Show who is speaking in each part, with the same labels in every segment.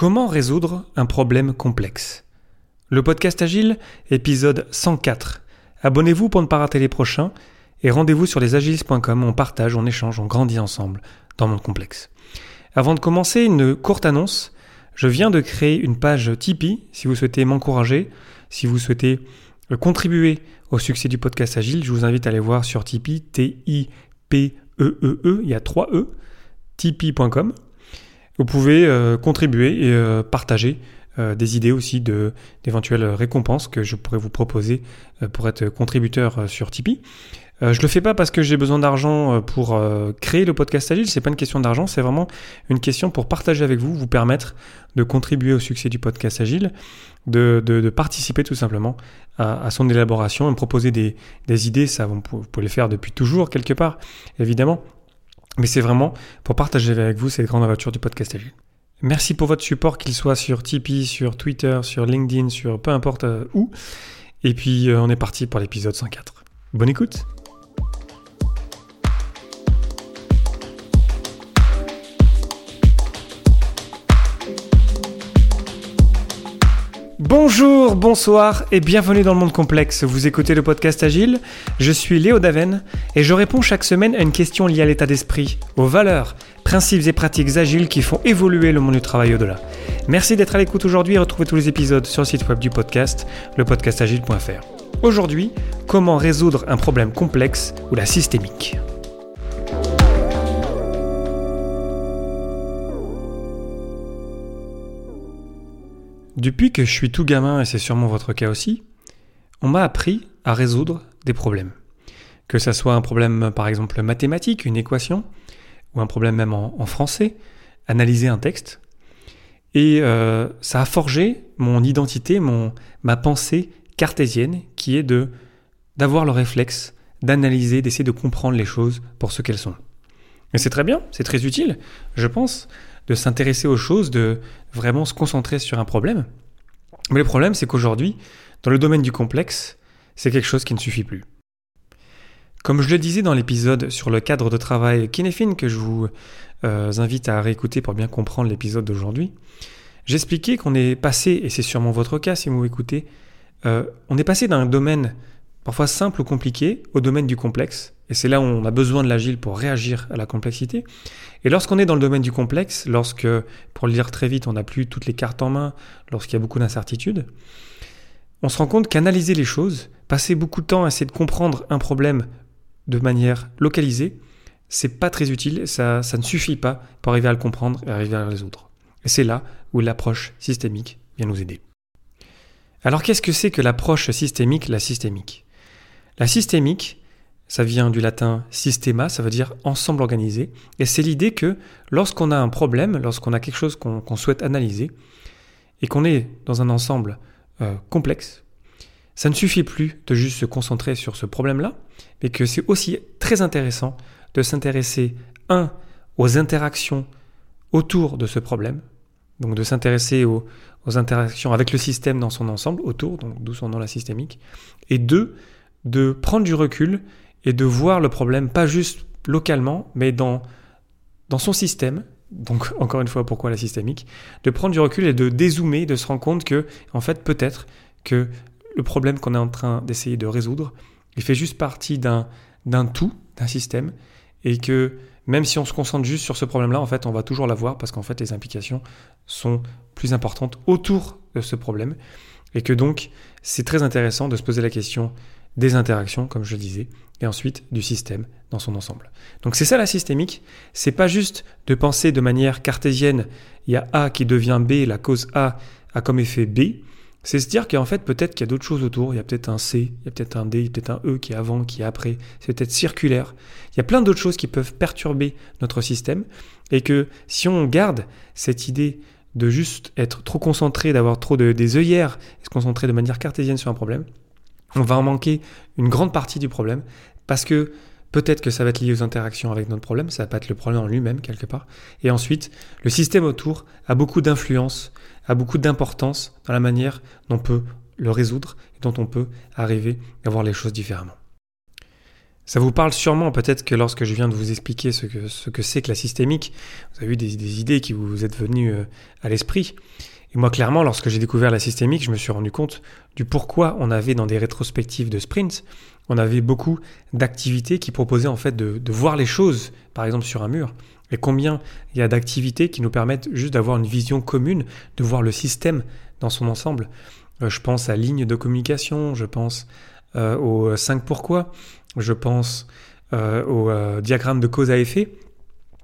Speaker 1: Comment résoudre un problème complexe? Le podcast Agile, épisode 104. Abonnez-vous pour ne pas rater les prochains et rendez-vous sur lesagiles.com, on partage, on échange, on grandit ensemble dans le monde complexe. Avant de commencer, une courte annonce. Je viens de créer une page Tipeee si vous souhaitez m'encourager, si vous souhaitez contribuer au succès du podcast Agile, je vous invite à aller voir sur Tipeee, T-I-P-E-E-E, -E -E, il y a 3 E, tipeee.com. Vous pouvez euh, contribuer et euh, partager euh, des idées aussi de d'éventuelles récompenses que je pourrais vous proposer pour être contributeur sur Tipeee. Euh, je le fais pas parce que j'ai besoin d'argent pour créer le podcast Agile, c'est pas une question d'argent, c'est vraiment une question pour partager avec vous, vous permettre de contribuer au succès du podcast Agile, de, de, participer tout simplement à, son élaboration, et me proposer des, des idées, ça vous pouvez le faire depuis toujours quelque part, évidemment, mais c'est vraiment pour partager avec vous cette grande aventure du podcast Agile. Merci pour votre support, qu'il soit sur Tipeee, sur Twitter, sur LinkedIn, sur peu importe euh, où. Et puis euh, on est parti pour l'épisode 104. Bonne écoute Bonjour, bonsoir et bienvenue dans le monde complexe. Vous écoutez le podcast Agile, je suis Léo Daven et je réponds chaque semaine à une question liée à l'état d'esprit, aux valeurs, principes et pratiques agiles qui font évoluer le monde du travail au-delà. Merci d'être à l'écoute aujourd'hui et retrouvez tous les épisodes sur le site web du podcast, lepodcastagile.fr. Aujourd'hui, comment résoudre un problème complexe ou la systémique? Depuis que je suis tout gamin, et c'est sûrement votre cas aussi, on m'a appris à résoudre des problèmes. Que ça soit un problème par exemple mathématique, une équation, ou un problème même en, français, analyser un texte. Et euh, ça a forgé mon identité, mon, ma pensée cartésienne, qui est de d'avoir le réflexe d'analyser, d'essayer de comprendre les choses pour ce qu'elles sont. Et c'est très bien, c'est très utile, je pense, de s'intéresser aux choses, de vraiment se concentrer sur un problème. Mais le problème, c'est qu'aujourd'hui, dans le domaine du complexe, c'est quelque chose qui ne suffit plus. Comme je le disais dans l'épisode sur le cadre de travail Kinefin, que je vous euh, invite à réécouter pour bien comprendre l'épisode d'aujourd'hui, j'expliquais qu'on est passé, et c'est sûrement votre cas si vous écoutez, euh, on est passé d'un domaine parfois simple ou compliqué au domaine du complexe. Et c'est là où on a besoin de l'agile pour réagir à la complexité. Et lorsqu'on est dans le domaine du complexe, lorsque, pour le dire très vite, on n'a plus toutes les cartes en main, lorsqu'il y a beaucoup d'incertitudes, on se rend compte qu'analyser les choses, passer beaucoup de temps à essayer de comprendre un problème de manière localisée, c'est pas très utile, ça, ça ne suffit pas pour arriver à le comprendre et arriver à le résoudre. Et c'est là où l'approche systémique vient nous aider. Alors qu'est-ce que c'est que l'approche systémique, la systémique? La systémique, ça vient du latin systema, ça veut dire ensemble organisé. Et c'est l'idée que lorsqu'on a un problème, lorsqu'on a quelque chose qu'on souhaite analyser, et qu'on est dans un ensemble euh, complexe, ça ne suffit plus de juste se concentrer sur ce problème-là, mais que c'est aussi très intéressant de s'intéresser, un, aux interactions autour de ce problème, donc de s'intéresser aux, aux, interactions avec le système dans son ensemble, autour, donc d'où son nom la systémique, et deux, de prendre du recul et de voir le problème pas juste localement, mais dans, dans son système. Donc encore une fois, pourquoi la systémique? De prendre du recul et de dézoomer, de se rendre compte que, en fait, peut-être que le problème qu'on est en train d'essayer de résoudre, il fait juste partie d'un, d'un tout, d'un système, et que même si on se concentre juste sur ce problème-là, en fait, on va toujours l'avoir parce qu'en fait, les implications sont plus importantes autour de ce problème, et que donc, c'est très intéressant de se poser la question des interactions, comme je le disais, et ensuite du système dans son ensemble. Donc c'est ça la systémique, c'est pas juste de penser de manière cartésienne, il y a A qui devient B, la cause A a comme effet B, c'est se dire qu'en fait peut-être qu'il y a d'autres choses autour, il y a peut-être un C, il y a peut-être un D, il y a peut-être un E qui est avant, qui est après, c'est peut-être circulaire, il y a plein d'autres choses qui peuvent perturber notre système, et que si on garde cette idée de juste être trop concentré, d'avoir trop de, des œillères, et se concentrer de manière cartésienne sur un problème, on va en manquer une grande partie du problème parce que peut-être que ça va être lié aux interactions avec notre problème, ça va pas être le problème en lui-même quelque part. Et ensuite, le système autour a beaucoup d'influence, a beaucoup d'importance dans la manière dont on peut le résoudre et dont on peut arriver à voir les choses différemment. Ça vous parle sûrement, peut-être que lorsque je viens de vous expliquer ce que ce que c'est que la systémique, vous avez eu des, idées qui vous êtes venues euh, à l'esprit. Et moi, clairement, lorsque j'ai découvert la systémique, je me suis rendu compte du pourquoi on avait dans des rétrospectives de sprint, on avait beaucoup d'activités qui proposaient en fait de, de voir les choses, par exemple sur un mur, et combien il y a d'activités qui nous permettent juste d'avoir une vision commune, de voir le système dans son ensemble. Euh, je pense à ligne de communication, je pense euh, aux 5 pourquoi, je pense euh, au euh, diagramme de cause à effet.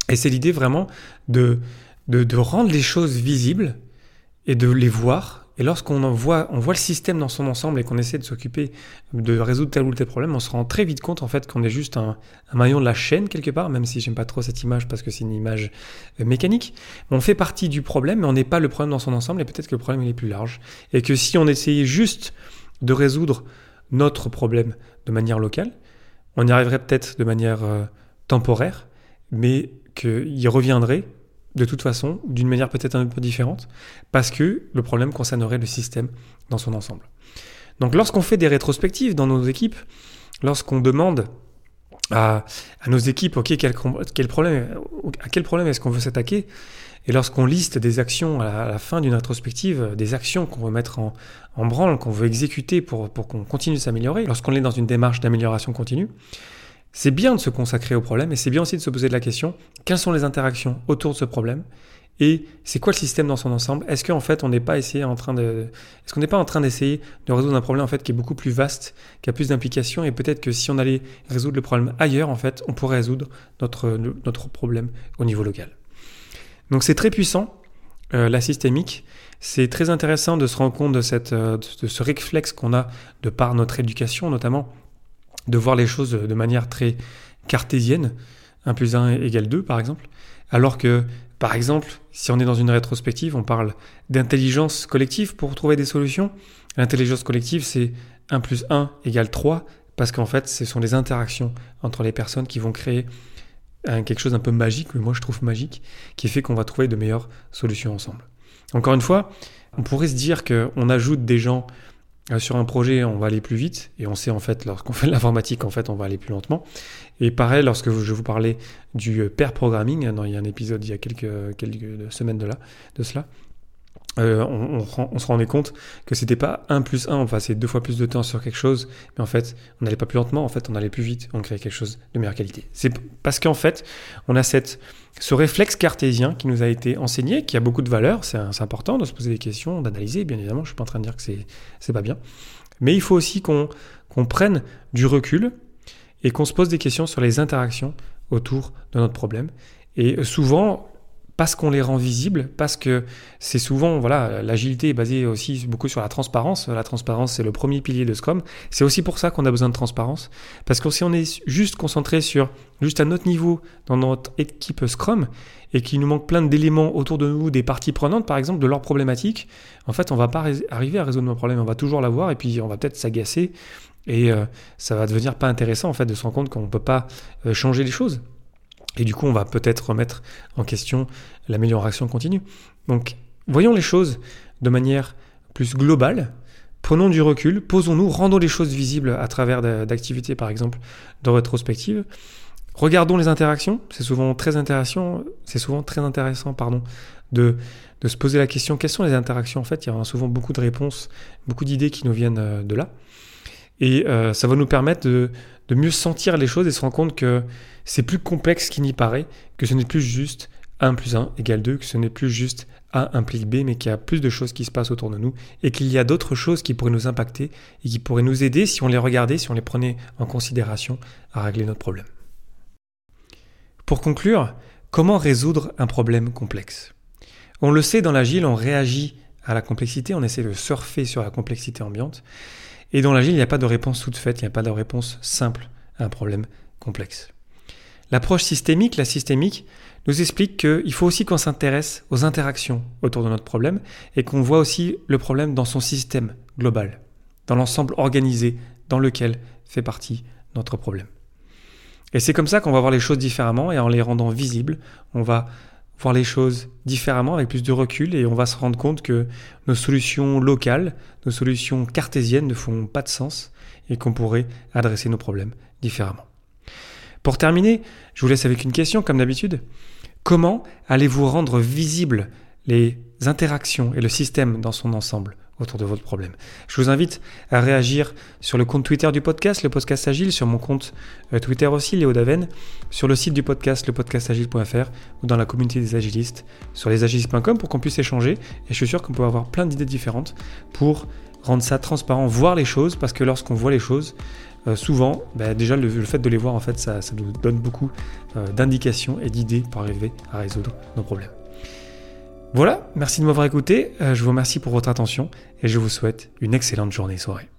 Speaker 1: Et c'est l'idée vraiment de, de, rendre les choses visibles et de les voir. Et lorsqu'on voit, on voit le système dans son ensemble et qu'on essaie de s'occuper de résoudre tel ou tel problème, on se rend très vite compte en fait qu'on est juste un, un, maillon de la chaîne quelque part, même si j'aime pas trop cette image parce que c'est une image euh, mécanique. On fait partie du problème, mais on n'est pas le problème dans son ensemble et peut-être que le problème il est plus large. Et que si on essayait juste de résoudre notre problème de manière locale, on y arriverait peut-être de manière euh, temporaire, mais qu'il reviendrait de toute façon, d'une manière peut-être un peu différente, parce que le problème concernerait le système dans son ensemble. Donc lorsqu'on fait des rétrospectives dans nos équipes, lorsqu'on demande à, nos équipes, ok, quel, problème, à quel problème est-ce qu'on veut s'attaquer Et lorsqu'on liste des actions à la, fin d'une rétrospective, des actions qu'on veut mettre en, branle, qu'on veut exécuter pour, pour qu'on continue de s'améliorer, lorsqu'on est dans une démarche d'amélioration continue, c'est bien de se consacrer au problème et c'est bien aussi de se poser la question quelles sont les interactions autour de ce problème et c'est quoi le système dans son ensemble? Est-ce qu'en fait on n'est pas essayé en train de, est-ce qu'on n'est pas en train d'essayer de résoudre un problème en fait qui est beaucoup plus vaste, qui a plus d'implications et peut-être que si on allait résoudre le problème ailleurs en fait, on pourrait résoudre notre notre problème au niveau local? Donc c'est très puissant euh, la systémique. C'est très intéressant de se rendre compte de, cette, euh, de ce réflexe qu'on a de par notre éducation notamment de voir les choses de manière très cartésienne, 1 plus 1 égale 2 par exemple, alors que par exemple, si on est dans une rétrospective, on parle d'intelligence collective pour trouver des solutions. L'intelligence collective, c'est 1 plus 1 égale 3, parce qu'en fait, ce sont les interactions entre les personnes qui vont créer quelque chose un peu magique, mais moi je trouve magique, qui fait qu'on va trouver de meilleures solutions ensemble. Encore une fois, on pourrait se dire qu'on ajoute des gens euh, sur un projet, on va aller plus vite, et on sait en fait, lorsqu'on fait de l'informatique, en fait, on va aller plus lentement. Et pareil, lorsque je vous parlais du euh, pair programming, il y a un épisode il y a quelques, quelques semaines de, là, de cela, euh, on, se rendait compte que c'était pas 1 plus 1, on passait deux fois plus de temps sur quelque chose, mais en fait, on n'allait pas plus lentement, en fait, on allait plus vite, on créait quelque chose de meilleure qualité. C'est parce qu'en fait, on a cette, ce réflexe cartésien qui nous a été enseigné, qui a beaucoup de valeur, c'est important de se poser des questions, d'analyser, bien évidemment, je suis pas en train de dire que c'est pas bien, mais il faut aussi qu'on prenne du recul et qu'on se pose des questions sur les interactions autour de notre problème. Et souvent, parce qu'on les rend visibles, parce que c'est souvent, voilà, l'agilité est basée aussi beaucoup sur la transparence. La transparence, c'est le premier pilier de Scrum. C'est aussi pour ça qu'on a besoin de transparence. Parce que si on est juste concentré sur, juste à notre niveau, dans notre équipe Scrum, et qu'il nous manque plein d'éléments autour de nous, des parties prenantes, par exemple, de leurs problématiques, en fait, on va pas arriver à résoudre nos problèmes. On va toujours l'avoir, et puis on va peut-être s'agacer, et euh, ça va devenir pas intéressant, en fait, de se rendre compte qu'on ne peut pas euh, changer les choses. Et du coup, on va peut-être remettre en question l'amélioration continue. Donc, voyons les choses de manière plus globale. Prenons du recul, posons-nous, rendons les choses visibles à travers d'activités, par exemple, de rétrospective. Regardons les interactions. C'est souvent très intéressant, c'est souvent très intéressant, pardon, de, de se poser la question quelles sont les interactions? En fait, il y a souvent beaucoup de réponses, beaucoup d'idées qui nous viennent euh, de là. Et euh, ça va nous permettre de, mieux sentir les choses et se rendre compte que c'est plus complexe qu'il n'y paraît, que ce n'est plus juste 1 plus 1 égale 2, que ce n'est plus juste A implique B, mais qu'il y a plus de choses qui se passent autour de nous et qu'il y a d'autres choses qui pourraient nous impacter et qui pourraient nous aider si on les regardait, si on les prenait en considération à régler notre problème. Pour conclure, comment résoudre un problème complexe? On le sait, dans l'agile, on réagit à la complexité, on essaie de surfer sur la complexité ambiante. Et dans l'agile, il n'y a pas de réponse toute faite, il n'y a pas de réponse simple à un problème complexe. L'approche systémique, la systémique, nous explique qu'il faut aussi qu'on s'intéresse aux interactions autour de notre problème et qu'on voit aussi le problème dans son système global, dans l'ensemble organisé dans lequel fait partie notre problème. Et c'est comme ça qu'on va voir les choses différemment et en les rendant visibles, on va voir les choses différemment avec plus de recul et on va se rendre compte que nos solutions locales, nos solutions cartésiennes ne font pas de sens et qu'on pourrait adresser nos problèmes différemment. Pour terminer, je vous laisse avec une question comme d'habitude. Comment allez-vous rendre visibles les interactions et le système dans son ensemble? Autour de votre problème. Je vous invite à réagir sur le compte Twitter du podcast, le podcast Agile, sur mon compte euh, Twitter aussi, Léo Daven, sur le site du podcast, lepodcastagile.fr ou dans la communauté des agilistes, sur lesagilistes.com pour qu'on puisse échanger. Et je suis sûr qu'on peut avoir plein d'idées différentes pour rendre ça transparent, voir les choses, parce que lorsqu'on voit les choses, euh, souvent, bah, déjà le, fait de les voir, en fait, ça, nous donne beaucoup euh, d'indications et d'idées pour arriver à résoudre nos problèmes. Voilà, merci de m'avoir écouté, euh, je vous remercie pour votre attention et je vous souhaite une excellente journée soirée.